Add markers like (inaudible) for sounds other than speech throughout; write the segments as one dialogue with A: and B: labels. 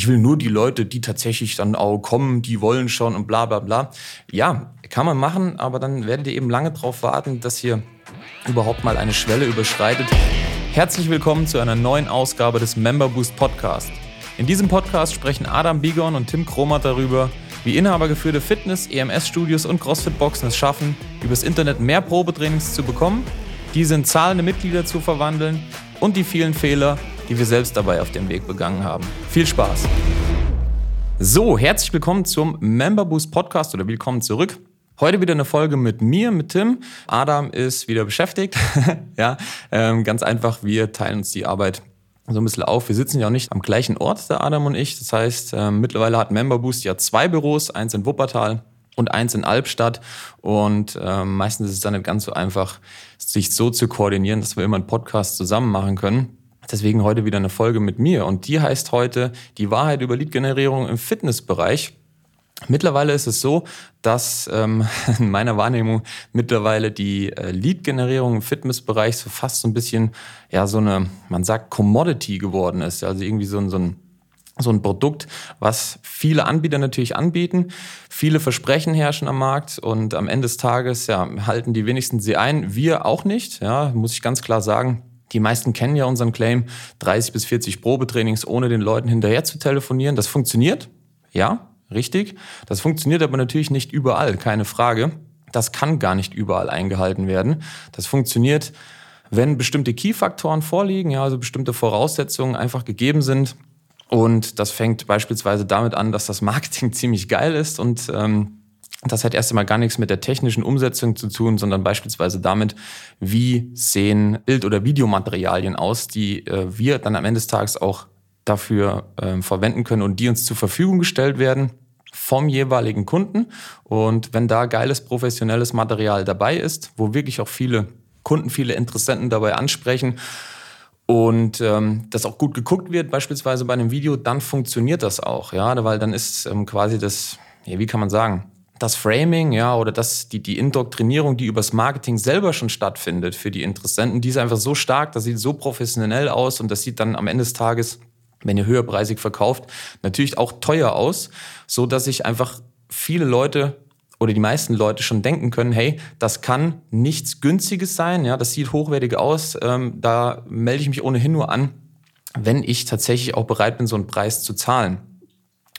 A: ich will nur die Leute, die tatsächlich dann auch kommen, die wollen schon und bla bla bla. Ja, kann man machen, aber dann werdet ihr eben lange darauf warten, dass ihr überhaupt mal eine Schwelle überschreitet. Herzlich willkommen zu einer neuen Ausgabe des Member Boost Podcast. In diesem Podcast sprechen Adam Bigon und Tim Kromat darüber, wie inhabergeführte Fitness-, EMS-Studios und CrossFit-Boxen es schaffen, übers Internet mehr Probetrainings zu bekommen, diese in zahlende Mitglieder zu verwandeln und die vielen Fehler, die wir selbst dabei auf dem Weg begangen haben. Viel Spaß! So, herzlich willkommen zum Member Boost Podcast oder willkommen zurück. Heute wieder eine Folge mit mir, mit Tim. Adam ist wieder beschäftigt. (laughs) ja, ähm, ganz einfach, wir teilen uns die Arbeit so ein bisschen auf. Wir sitzen ja auch nicht am gleichen Ort, der Adam und ich. Das heißt, äh, mittlerweile hat Member Boost ja zwei Büros, eins in Wuppertal und eins in Albstadt. Und äh, meistens ist es dann nicht ganz so einfach, sich so zu koordinieren, dass wir immer einen Podcast zusammen machen können. Deswegen heute wieder eine Folge mit mir und die heißt heute die Wahrheit über Lead-Generierung im Fitnessbereich. Mittlerweile ist es so, dass ähm, (laughs) in meiner Wahrnehmung mittlerweile die äh, Lead-Generierung im Fitnessbereich so fast so ein bisschen, ja, so eine, man sagt, Commodity geworden ist. Also irgendwie so ein, so ein so ein Produkt, was viele Anbieter natürlich anbieten. Viele Versprechen herrschen am Markt und am Ende des Tages ja, halten die wenigsten sie ein. Wir auch nicht, ja, muss ich ganz klar sagen. Die meisten kennen ja unseren Claim, 30 bis 40 Probetrainings ohne den Leuten hinterher zu telefonieren. Das funktioniert, ja, richtig. Das funktioniert aber natürlich nicht überall, keine Frage. Das kann gar nicht überall eingehalten werden. Das funktioniert, wenn bestimmte Key-Faktoren vorliegen, ja, also bestimmte Voraussetzungen einfach gegeben sind. Und das fängt beispielsweise damit an, dass das Marketing (laughs) ziemlich geil ist und ähm, das hat erst einmal gar nichts mit der technischen Umsetzung zu tun, sondern beispielsweise damit, wie sehen Bild- oder Videomaterialien aus, die äh, wir dann am Ende des Tages auch dafür äh, verwenden können und die uns zur Verfügung gestellt werden vom jeweiligen Kunden. Und wenn da geiles professionelles Material dabei ist, wo wirklich auch viele Kunden, viele Interessenten dabei ansprechen und ähm, das auch gut geguckt wird, beispielsweise bei einem Video, dann funktioniert das auch, ja, weil dann ist ähm, quasi das, ja, wie kann man sagen, das Framing, ja, oder das, die, die Indoktrinierung, die übers Marketing selber schon stattfindet für die Interessenten, die ist einfach so stark, das sieht so professionell aus und das sieht dann am Ende des Tages, wenn ihr höherpreisig verkauft, natürlich auch teuer aus, so dass sich einfach viele Leute oder die meisten Leute schon denken können, hey, das kann nichts Günstiges sein, ja, das sieht hochwertig aus, ähm, da melde ich mich ohnehin nur an, wenn ich tatsächlich auch bereit bin, so einen Preis zu zahlen.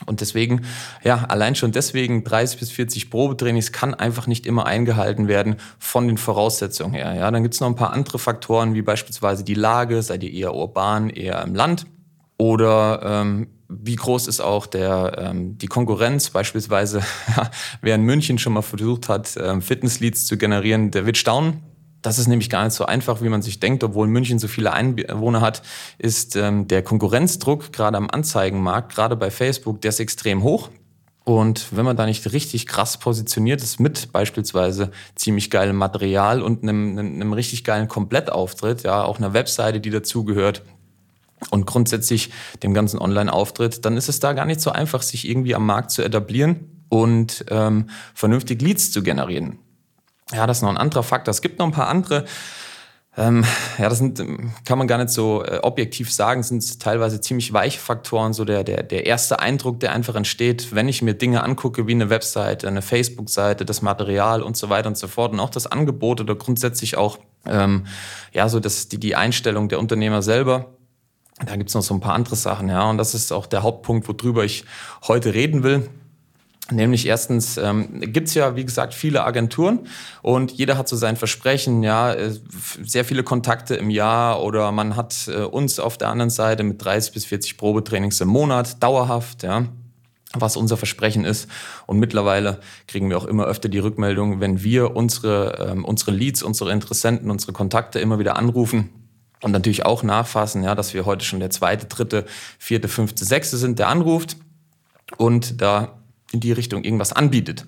A: Und deswegen, ja, allein schon deswegen 30 bis 40 Probetrainings kann einfach nicht immer eingehalten werden von den Voraussetzungen her. Ja, dann gibt es noch ein paar andere Faktoren, wie beispielsweise die Lage, seid ihr eher urban, eher im Land oder ähm, wie groß ist auch der, ähm, die Konkurrenz, beispielsweise (laughs) wer in München schon mal versucht hat, ähm, Fitnessleads zu generieren, der wird staunen. Das ist nämlich gar nicht so einfach, wie man sich denkt. Obwohl München so viele Einwohner hat, ist ähm, der Konkurrenzdruck gerade am Anzeigenmarkt, gerade bei Facebook, der ist extrem hoch. Und wenn man da nicht richtig krass positioniert ist mit beispielsweise ziemlich geilem Material und einem, einem richtig geilen Komplettauftritt, ja, auch einer Webseite, die dazugehört und grundsätzlich dem ganzen Online-Auftritt, dann ist es da gar nicht so einfach, sich irgendwie am Markt zu etablieren und ähm, vernünftig Leads zu generieren. Ja, das ist noch ein anderer Faktor. Es gibt noch ein paar andere. Ähm, ja, das sind, kann man gar nicht so äh, objektiv sagen, sind teilweise ziemlich weiche Faktoren, so der, der, der erste Eindruck, der einfach entsteht, wenn ich mir Dinge angucke wie eine Webseite, eine Facebook-Seite, das Material und so weiter und so fort und auch das Angebot oder grundsätzlich auch ähm, ja, so das, die, die Einstellung der Unternehmer selber. Da gibt's noch so ein paar andere Sachen, ja, und das ist auch der Hauptpunkt, worüber ich heute reden will. Nämlich erstens ähm, gibt ja, wie gesagt, viele Agenturen und jeder hat so sein Versprechen, ja, äh, sehr viele Kontakte im Jahr oder man hat äh, uns auf der anderen Seite mit 30 bis 40 Probetrainings im Monat, dauerhaft, ja, was unser Versprechen ist. Und mittlerweile kriegen wir auch immer öfter die Rückmeldung, wenn wir unsere, ähm, unsere Leads, unsere Interessenten, unsere Kontakte immer wieder anrufen, und natürlich auch nachfassen, ja, dass wir heute schon der zweite, dritte, vierte, fünfte, sechste sind, der anruft und da in die Richtung irgendwas anbietet.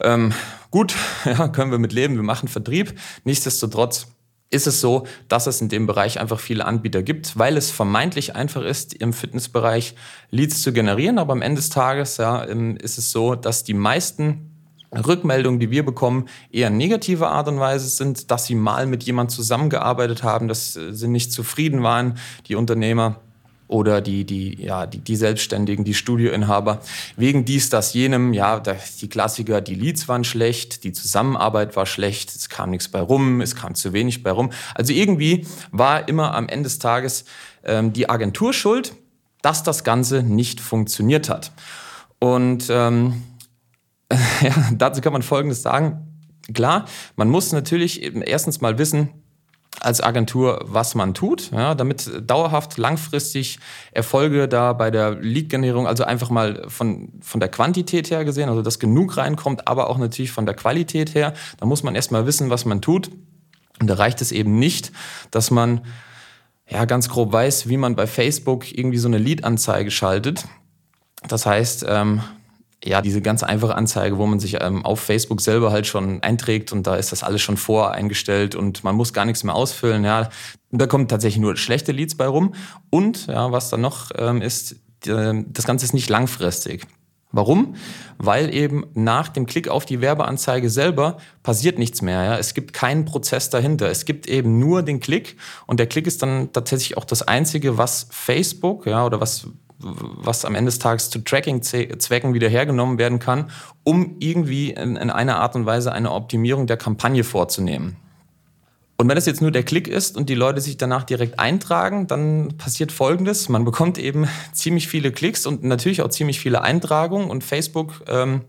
A: Ähm, gut, (laughs) ja, können wir mit leben, wir machen Vertrieb. Nichtsdestotrotz ist es so, dass es in dem Bereich einfach viele Anbieter gibt, weil es vermeintlich einfach ist, im Fitnessbereich Leads zu generieren. Aber am Ende des Tages ja, ähm, ist es so, dass die meisten Rückmeldungen, die wir bekommen, eher negative Art und Weise sind, dass sie mal mit jemand zusammengearbeitet haben, dass sie nicht zufrieden waren, die Unternehmer oder die, die, ja, die, die Selbstständigen, die Studioinhaber, wegen dies, das, jenem, ja, die Klassiker, die Leads waren schlecht, die Zusammenarbeit war schlecht, es kam nichts bei rum, es kam zu wenig bei rum. Also irgendwie war immer am Ende des Tages ähm, die Agentur schuld, dass das Ganze nicht funktioniert hat. Und ähm, (laughs) ja, dazu kann man Folgendes sagen. Klar, man muss natürlich erstens mal wissen, als Agentur, was man tut, ja, damit dauerhaft langfristig Erfolge da bei der Lead-Generierung, also einfach mal von, von der Quantität her gesehen, also dass genug reinkommt, aber auch natürlich von der Qualität her, da muss man erstmal wissen, was man tut. Und da reicht es eben nicht, dass man ja ganz grob weiß, wie man bei Facebook irgendwie so eine Lead-Anzeige schaltet. Das heißt, ähm, ja, diese ganz einfache Anzeige, wo man sich ähm, auf Facebook selber halt schon einträgt und da ist das alles schon voreingestellt und man muss gar nichts mehr ausfüllen. Ja, da kommen tatsächlich nur schlechte Leads bei rum. Und ja, was dann noch ähm, ist, die, das Ganze ist nicht langfristig. Warum? Weil eben nach dem Klick auf die Werbeanzeige selber passiert nichts mehr. Ja? Es gibt keinen Prozess dahinter. Es gibt eben nur den Klick und der Klick ist dann tatsächlich auch das Einzige, was Facebook ja, oder was was am Ende des Tages zu Tracking-Zwecken wieder hergenommen werden kann, um irgendwie in, in einer Art und Weise eine Optimierung der Kampagne vorzunehmen. Und wenn es jetzt nur der Klick ist und die Leute sich danach direkt eintragen, dann passiert Folgendes. Man bekommt eben ziemlich viele Klicks und natürlich auch ziemlich viele Eintragungen. Und Facebook, ähm,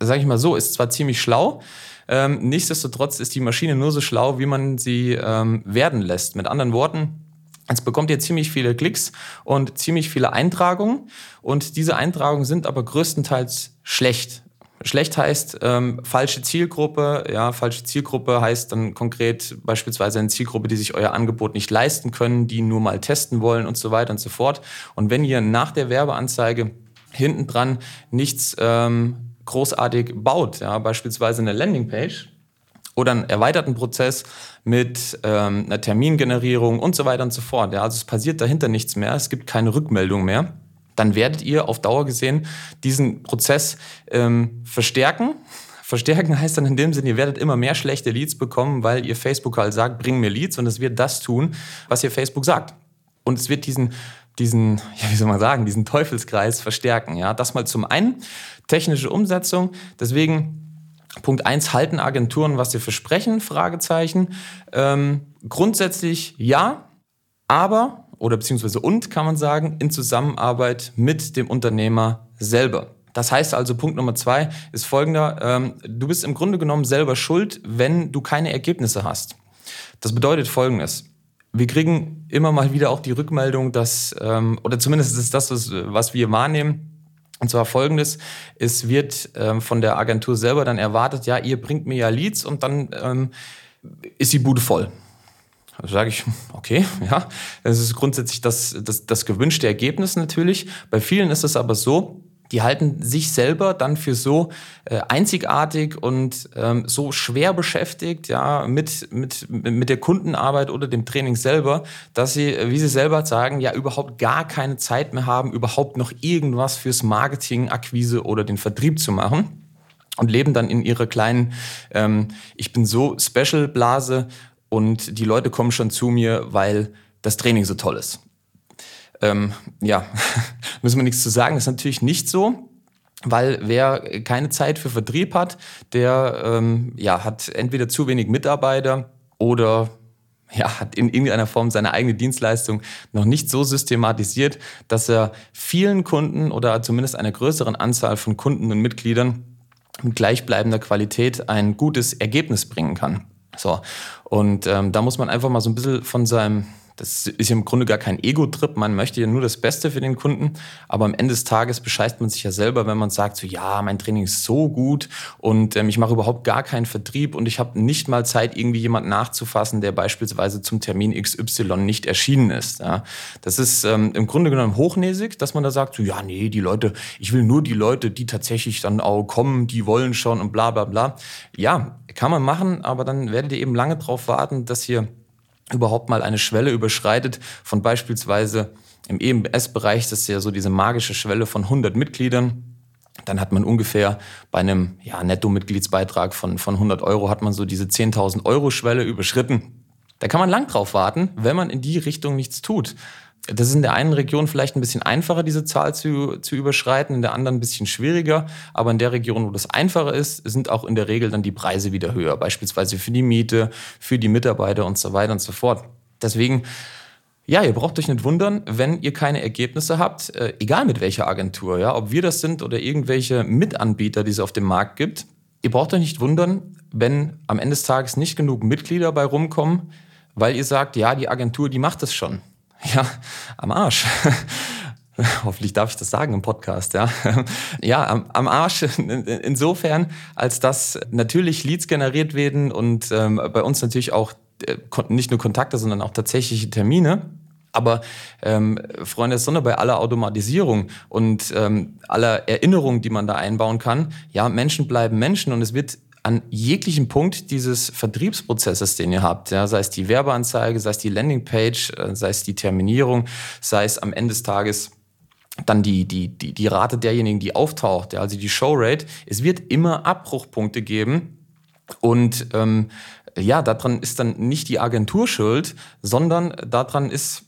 A: sage ich mal so, ist zwar ziemlich schlau, ähm, nichtsdestotrotz ist die Maschine nur so schlau, wie man sie ähm, werden lässt. Mit anderen Worten, Jetzt bekommt ihr ziemlich viele Klicks und ziemlich viele Eintragungen. Und diese Eintragungen sind aber größtenteils schlecht. Schlecht heißt ähm, falsche Zielgruppe. Ja, falsche Zielgruppe heißt dann konkret beispielsweise eine Zielgruppe, die sich euer Angebot nicht leisten können, die nur mal testen wollen und so weiter und so fort. Und wenn ihr nach der Werbeanzeige hinten dran nichts ähm, großartig baut, ja, beispielsweise eine Landingpage, oder einen erweiterten Prozess mit ähm, einer Termingenerierung und so weiter und so fort. Ja, also es passiert dahinter nichts mehr, es gibt keine Rückmeldung mehr. Dann werdet ihr auf Dauer gesehen diesen Prozess ähm, verstärken. (laughs) Verstärken heißt dann in dem Sinne, ihr werdet immer mehr schlechte Leads bekommen, weil ihr Facebook halt sagt, bring mir Leads und es wird das tun, was ihr Facebook sagt. Und es wird diesen diesen, (laughs) ja, wie soll man sagen, diesen Teufelskreis verstärken. Ja, das mal zum einen technische Umsetzung. Deswegen Punkt eins halten Agenturen, was sie versprechen? Fragezeichen. Ähm, grundsätzlich ja, aber oder beziehungsweise und kann man sagen, in Zusammenarbeit mit dem Unternehmer selber. Das heißt also, Punkt Nummer zwei ist folgender. Ähm, du bist im Grunde genommen selber schuld, wenn du keine Ergebnisse hast. Das bedeutet folgendes. Wir kriegen immer mal wieder auch die Rückmeldung, dass, ähm, oder zumindest ist das, was, was wir wahrnehmen, und zwar folgendes, es wird ähm, von der Agentur selber dann erwartet, ja, ihr bringt mir ja Leads und dann ähm, ist die Bude voll. Also sage ich, okay, (laughs) ja, das ist grundsätzlich das, das, das gewünschte Ergebnis natürlich. Bei vielen ist es aber so, die halten sich selber dann für so äh, einzigartig und ähm, so schwer beschäftigt, ja, mit, mit, mit der Kundenarbeit oder dem Training selber, dass sie, wie sie selber sagen, ja, überhaupt gar keine Zeit mehr haben, überhaupt noch irgendwas fürs Marketing, Akquise oder den Vertrieb zu machen. Und leben dann in ihrer kleinen, ähm, ich bin so Special-Blase und die Leute kommen schon zu mir, weil das Training so toll ist. Ähm, ja, (laughs) müssen wir nichts zu sagen. Das ist natürlich nicht so. Weil wer keine Zeit für Vertrieb hat, der ähm, ja, hat entweder zu wenig Mitarbeiter oder ja, hat in irgendeiner Form seine eigene Dienstleistung noch nicht so systematisiert, dass er vielen Kunden oder zumindest einer größeren Anzahl von Kunden und Mitgliedern mit gleichbleibender Qualität ein gutes Ergebnis bringen kann. So, und ähm, da muss man einfach mal so ein bisschen von seinem das ist im Grunde gar kein Ego-Trip. Man möchte ja nur das Beste für den Kunden. Aber am Ende des Tages bescheißt man sich ja selber, wenn man sagt, so ja, mein Training ist so gut und ähm, ich mache überhaupt gar keinen Vertrieb und ich habe nicht mal Zeit, irgendwie jemand nachzufassen, der beispielsweise zum Termin XY nicht erschienen ist. Ja. Das ist ähm, im Grunde genommen hochnäsig, dass man da sagt, so ja, nee, die Leute, ich will nur die Leute, die tatsächlich dann auch kommen, die wollen schon und bla bla bla. Ja, kann man machen, aber dann werdet ihr eben lange drauf warten, dass ihr überhaupt mal eine Schwelle überschreitet von beispielsweise im EMS-Bereich, das ist ja so diese magische Schwelle von 100 Mitgliedern. Dann hat man ungefähr bei einem ja, Netto-Mitgliedsbeitrag von, von 100 Euro hat man so diese 10.000 Euro Schwelle überschritten. Da kann man lang drauf warten, wenn man in die Richtung nichts tut. Das ist in der einen Region vielleicht ein bisschen einfacher, diese Zahl zu, zu überschreiten, in der anderen ein bisschen schwieriger. Aber in der Region, wo das einfacher ist, sind auch in der Regel dann die Preise wieder höher. Beispielsweise für die Miete, für die Mitarbeiter und so weiter und so fort. Deswegen, ja, ihr braucht euch nicht wundern, wenn ihr keine Ergebnisse habt, äh, egal mit welcher Agentur, ja, ob wir das sind oder irgendwelche Mitanbieter, die es auf dem Markt gibt. Ihr braucht euch nicht wundern, wenn am Ende des Tages nicht genug Mitglieder bei rumkommen, weil ihr sagt, ja, die Agentur, die macht das schon. Ja, am Arsch. (laughs) Hoffentlich darf ich das sagen im Podcast, ja. (laughs) Ja, am, am Arsch insofern, als dass natürlich Leads generiert werden und ähm, bei uns natürlich auch äh, nicht nur Kontakte, sondern auch tatsächliche Termine. Aber ähm, Freunde der Sonne, bei aller Automatisierung und ähm, aller Erinnerung, die man da einbauen kann, ja, Menschen bleiben Menschen und es wird an jeglichem Punkt dieses Vertriebsprozesses, den ihr habt, ja, sei es die Werbeanzeige, sei es die Landingpage, äh, sei es die Terminierung, sei es am Ende des Tages dann die, die, die, die Rate derjenigen, die auftaucht, ja, also die Showrate, es wird immer Abbruchpunkte geben. Und ähm, ja, daran ist dann nicht die Agentur schuld, sondern daran ist,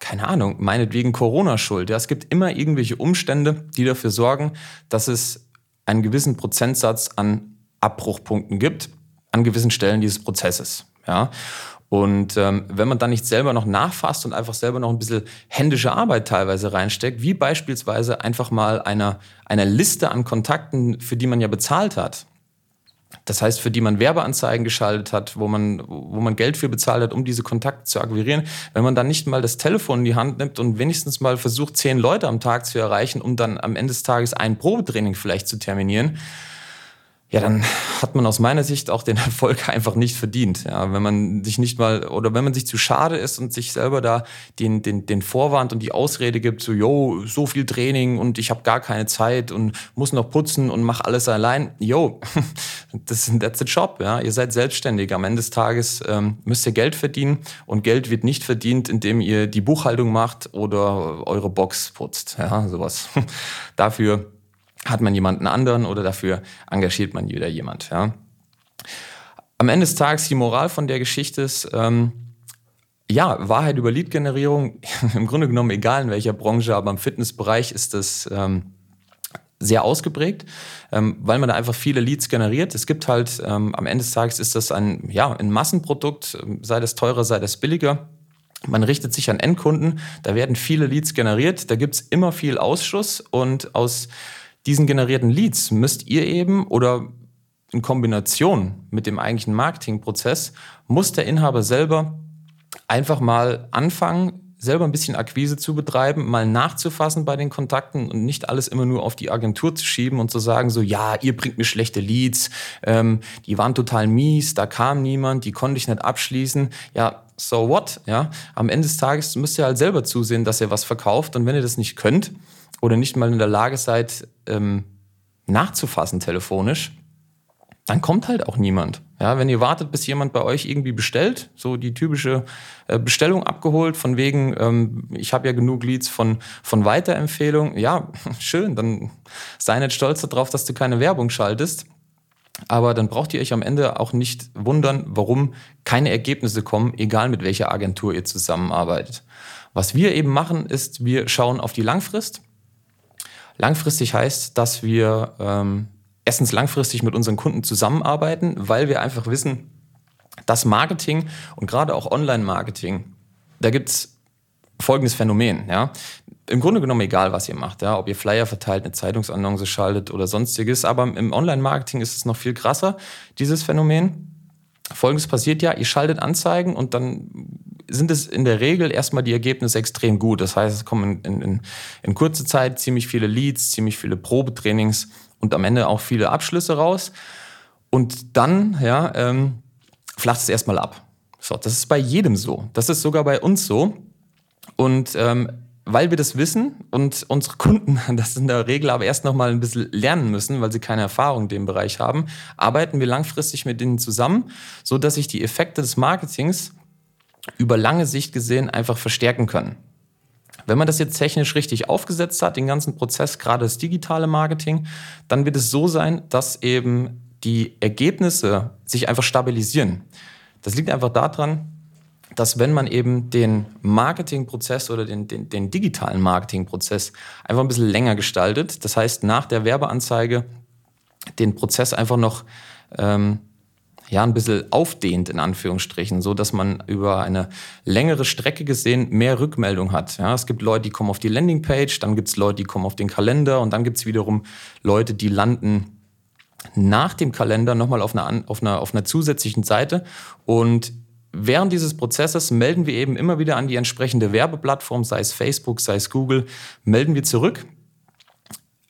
A: keine Ahnung, meinetwegen Corona schuld. Ja, es gibt immer irgendwelche Umstände, die dafür sorgen, dass es einen gewissen Prozentsatz an Abbruchpunkten gibt an gewissen Stellen dieses Prozesses. Ja. Und ähm, wenn man dann nicht selber noch nachfasst und einfach selber noch ein bisschen händische Arbeit teilweise reinsteckt, wie beispielsweise einfach mal einer, einer Liste an Kontakten, für die man ja bezahlt hat, das heißt, für die man Werbeanzeigen geschaltet hat, wo man, wo man Geld für bezahlt hat, um diese Kontakte zu akquirieren, wenn man dann nicht mal das Telefon in die Hand nimmt und wenigstens mal versucht, zehn Leute am Tag zu erreichen, um dann am Ende des Tages ein Probetraining vielleicht zu terminieren, ja, dann hat man aus meiner Sicht auch den (laughs) Erfolg einfach nicht verdient. Ja, wenn man sich nicht mal oder wenn man sich zu schade ist und sich selber da den, den, den Vorwand und die Ausrede gibt, so, yo, so viel Training und ich habe gar keine Zeit und muss noch putzen und mach alles allein. Yo, (laughs) das ist that's the job. Ja, ihr seid selbstständig. Am Ende des Tages ähm, müsst ihr Geld verdienen und Geld wird nicht verdient, indem ihr die Buchhaltung macht oder eure Box putzt. Ja, sowas. (laughs) Dafür hat man jemanden anderen oder dafür engagiert man wieder jemand. Ja. Am Ende des Tages die Moral von der Geschichte ist, ähm, ja, Wahrheit über Lead-Generierung, (laughs) im Grunde genommen egal in welcher Branche, aber im Fitnessbereich ist das ähm, sehr ausgeprägt, ähm, weil man da einfach viele Leads generiert. Es gibt halt, ähm, am Ende des Tages ist das ein, ja, ein Massenprodukt, sei das teurer, sei das billiger. Man richtet sich an Endkunden, da werden viele Leads generiert, da gibt's immer viel Ausschuss und aus diesen generierten Leads müsst ihr eben oder in Kombination mit dem eigentlichen Marketingprozess muss der Inhaber selber einfach mal anfangen, selber ein bisschen Akquise zu betreiben, mal nachzufassen bei den Kontakten und nicht alles immer nur auf die Agentur zu schieben und zu sagen, so, ja, ihr bringt mir schlechte Leads, ähm, die waren total mies, da kam niemand, die konnte ich nicht abschließen. Ja, so what? Ja, am Ende des Tages müsst ihr halt selber zusehen, dass ihr was verkauft und wenn ihr das nicht könnt, oder nicht mal in der Lage seid, ähm, nachzufassen telefonisch, dann kommt halt auch niemand. Ja, wenn ihr wartet, bis jemand bei euch irgendwie bestellt, so die typische äh, Bestellung abgeholt, von wegen, ähm, ich habe ja genug Leads von, von Weiterempfehlung, ja, (laughs) schön, dann sei nicht stolz darauf, dass du keine Werbung schaltest. Aber dann braucht ihr euch am Ende auch nicht wundern, warum keine Ergebnisse kommen, egal mit welcher Agentur ihr zusammenarbeitet. Was wir eben machen, ist, wir schauen auf die Langfrist Langfristig heißt, dass wir ähm, erstens langfristig mit unseren Kunden zusammenarbeiten, weil wir einfach wissen, dass Marketing und gerade auch Online-Marketing, da gibt es folgendes Phänomen. Ja? Im Grunde genommen egal, was ihr macht, ja? ob ihr Flyer verteilt, eine Zeitungsannonce schaltet oder sonstiges, aber im Online-Marketing ist es noch viel krasser, dieses Phänomen. Folgendes passiert ja, ihr schaltet Anzeigen und dann sind es in der Regel erstmal die Ergebnisse extrem gut. Das heißt, es kommen in, in, in kurzer Zeit ziemlich viele Leads, ziemlich viele Probetrainings und am Ende auch viele Abschlüsse raus. Und dann, ja, ähm, flacht es erstmal ab. So, das ist bei jedem so. Das ist sogar bei uns so. Und ähm, weil wir das wissen und unsere Kunden (laughs) das in der Regel aber erst noch mal ein bisschen lernen müssen, weil sie keine Erfahrung in dem Bereich haben, arbeiten wir langfristig mit denen zusammen, so dass sich die Effekte des Marketings über lange Sicht gesehen einfach verstärken können. Wenn man das jetzt technisch richtig aufgesetzt hat, den ganzen Prozess, gerade das digitale Marketing, dann wird es so sein, dass eben die Ergebnisse sich einfach stabilisieren. Das liegt einfach daran, dass wenn man eben den Marketingprozess oder den, den, den digitalen Marketingprozess einfach ein bisschen länger gestaltet, das heißt nach der Werbeanzeige den Prozess einfach noch ähm, ja, ein bisschen aufdehnt, in Anführungsstrichen, so dass man über eine längere Strecke gesehen mehr Rückmeldung hat. Ja, es gibt Leute, die kommen auf die Landingpage, dann gibt es Leute, die kommen auf den Kalender und dann gibt es wiederum Leute, die landen nach dem Kalender nochmal auf einer, auf, einer, auf einer zusätzlichen Seite und Während dieses Prozesses melden wir eben immer wieder an die entsprechende Werbeplattform, sei es Facebook, sei es Google, melden wir zurück,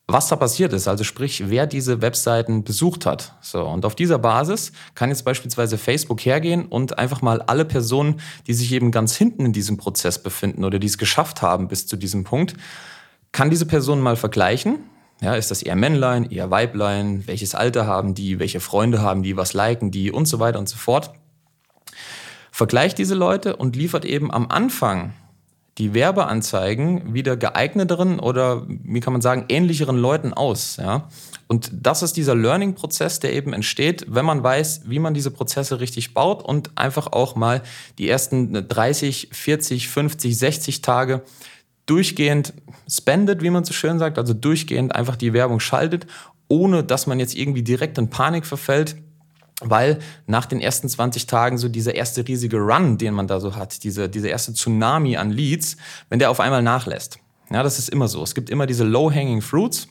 A: was da passiert ist, also sprich, wer diese Webseiten besucht hat. So, und auf dieser Basis kann jetzt beispielsweise Facebook hergehen und einfach mal alle Personen, die sich eben ganz hinten in diesem Prozess befinden oder die es geschafft haben bis zu diesem Punkt, kann diese Person mal vergleichen. Ja, ist das eher Männlein, eher Weiblein, welches Alter haben die, welche Freunde haben die, was liken die und so weiter und so fort. Vergleicht diese Leute und liefert eben am Anfang die Werbeanzeigen wieder geeigneteren oder, wie kann man sagen, ähnlicheren Leuten aus. Ja? Und das ist dieser Learning-Prozess, der eben entsteht, wenn man weiß, wie man diese Prozesse richtig baut und einfach auch mal die ersten 30, 40, 50, 60 Tage durchgehend spendet, wie man so schön sagt, also durchgehend einfach die Werbung schaltet, ohne dass man jetzt irgendwie direkt in Panik verfällt, weil nach den ersten 20 Tagen so dieser erste riesige Run, den man da so hat, diese, diese erste Tsunami an Leads, wenn der auf einmal nachlässt. Ja, das ist immer so. Es gibt immer diese low-hanging fruits.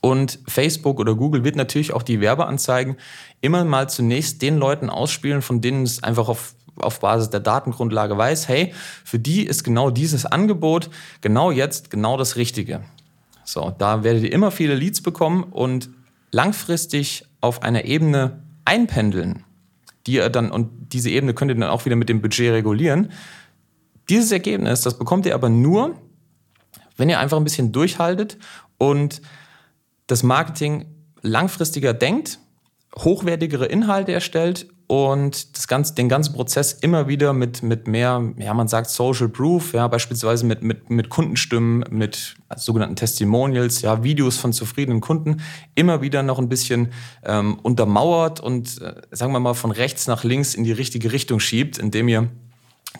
A: Und Facebook oder Google wird natürlich auch die Werbeanzeigen immer mal zunächst den Leuten ausspielen, von denen es einfach auf, auf Basis der Datengrundlage weiß, hey, für die ist genau dieses Angebot genau jetzt genau das Richtige. So, da werdet ihr immer viele Leads bekommen und langfristig auf einer Ebene einpendeln, die ihr dann, und diese Ebene könnt ihr dann auch wieder mit dem Budget regulieren. Dieses Ergebnis, das bekommt ihr aber nur, wenn ihr einfach ein bisschen durchhaltet und das Marketing langfristiger denkt, hochwertigere Inhalte erstellt und das ganze, den ganzen Prozess immer wieder mit, mit mehr, ja, man sagt Social Proof, ja, beispielsweise mit, mit, mit Kundenstimmen, mit sogenannten Testimonials, ja, Videos von zufriedenen Kunden, immer wieder noch ein bisschen ähm, untermauert und, äh, sagen wir mal, von rechts nach links in die richtige Richtung schiebt, indem ihr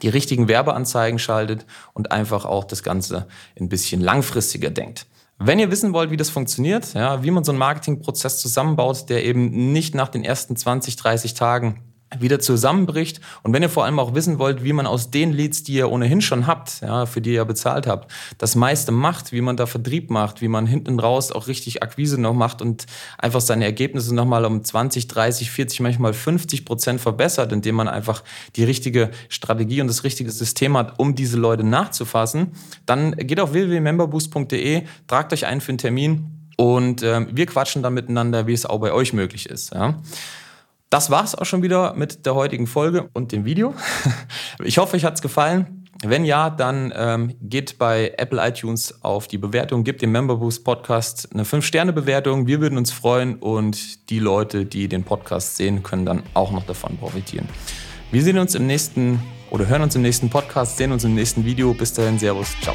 A: die richtigen Werbeanzeigen schaltet und einfach auch das Ganze ein bisschen langfristiger denkt. Wenn ihr wissen wollt, wie das funktioniert, ja, wie man so einen Marketingprozess zusammenbaut, der eben nicht nach den ersten 20, 30 Tagen wieder zusammenbricht. Und wenn ihr vor allem auch wissen wollt, wie man aus den Leads, die ihr ohnehin schon habt, ja, für die ihr bezahlt habt, das meiste macht, wie man da Vertrieb macht, wie man hinten raus auch richtig Akquise noch macht und einfach seine Ergebnisse nochmal um 20, 30, 40, manchmal 50 Prozent verbessert, indem man einfach die richtige Strategie und das richtige System hat, um diese Leute nachzufassen, dann geht auf www.memberboost.de, tragt euch ein für einen Termin und äh, wir quatschen dann miteinander, wie es auch bei euch möglich ist. Ja. Das war's auch schon wieder mit der heutigen Folge und dem Video. (laughs) Ich hoffe, euch hat's gefallen. Wenn ja, dann ähm, geht bei Apple iTunes auf die Bewertung, gebt dem Member Boost Podcast eine 5-Sterne-Bewertung. Wir würden uns freuen und die Leute, die den Podcast sehen, können dann auch noch davon profitieren. Wir sehen uns im nächsten oder hören uns im nächsten Podcast, sehen uns im nächsten Video. Bis dahin, Servus, ciao.